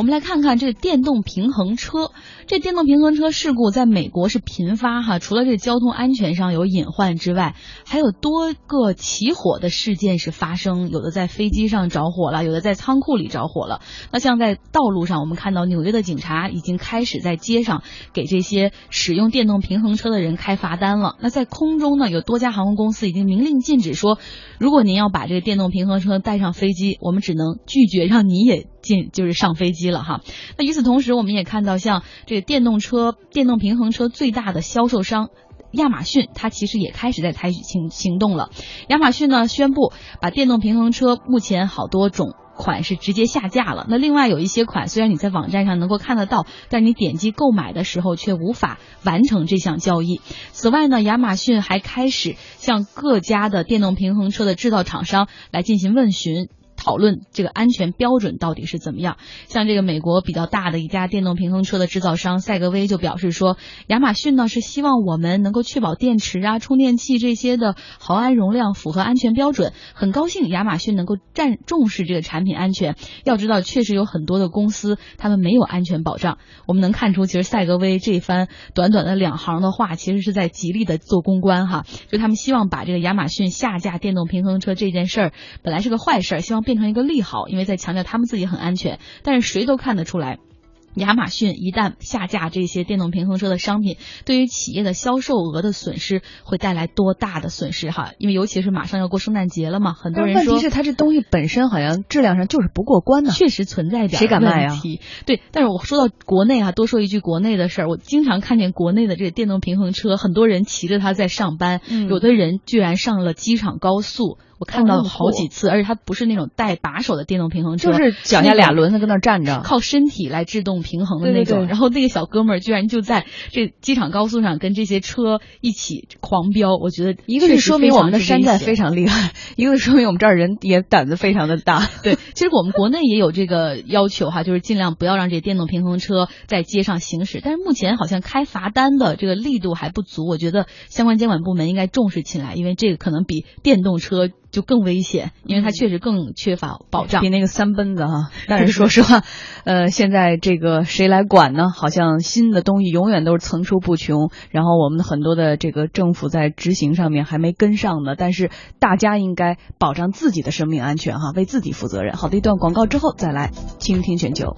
我们来看看这个电动平衡车。这电动平衡车事故在美国是频发哈，除了这交通安全上有隐患之外，还有多个起火的事件是发生，有的在飞机上着火了，有的在仓库里着火了。那像在道路上，我们看到纽约的警察已经开始在街上给这些使用电动平衡车的人开罚单了。那在空中呢，有多家航空公司已经明令禁止说，如果您要把这个电动平衡车带上飞机，我们只能拒绝让你也进，就是上飞机了哈。那与此同时，我们也看到像这个电动车、电动平衡车最大的销售商。亚马逊，它其实也开始在采取行行动了。亚马逊呢宣布把电动平衡车目前好多种款式直接下架了。那另外有一些款，虽然你在网站上能够看得到，但你点击购买的时候却无法完成这项交易。此外呢，亚马逊还开始向各家的电动平衡车的制造厂商来进行问询。讨论这个安全标准到底是怎么样？像这个美国比较大的一家电动平衡车的制造商赛格威就表示说，亚马逊呢是希望我们能够确保电池啊、充电器这些的毫安容量符合安全标准。很高兴亚马逊能够占重视这个产品安全。要知道，确实有很多的公司他们没有安全保障。我们能看出，其实赛格威这番短短的两行的话，其实是在极力的做公关哈。就他们希望把这个亚马逊下架电动平衡车这件事儿，本来是个坏事儿，希望。变成一个利好，因为在强调他们自己很安全，但是谁都看得出来。亚马逊一旦下架这些电动平衡车的商品，对于企业的销售额的损失会带来多大的损失哈？因为尤其是马上要过圣诞节了嘛，很多人说，问题是它这东西本身好像质量上就是不过关呢，确实存在点谁敢卖啊？对，但是我说到国内啊，多说一句国内的事儿，我经常看见国内的这个电动平衡车，很多人骑着它在上班，有的人居然上了机场高速。我看到好几次，而且它不是那种带把手的电动平衡车，就是脚下俩轮子搁那站着，靠身体来制动平衡的那种。然后那个小哥们儿居然就在这机场高速上跟这些车一起狂飙，我觉得一个是说明我们的山寨非常厉害，一个是说明我们这儿人也胆子非常的大。对，其实我们国内也有这个要求哈，就是尽量不要让这电动平衡车在街上行驶。但是目前好像开罚单的这个力度还不足，我觉得相关监管部门应该重视起来，因为这个可能比电动车。就更危险，因为它确实更缺乏保障，比那个三奔子哈。但是说实话，呃，现在这个谁来管呢？好像新的东西永远都是层出不穷，然后我们的很多的这个政府在执行上面还没跟上呢。但是大家应该保障自己的生命安全哈，为自己负责任。好的，一段广告之后再来倾听全球。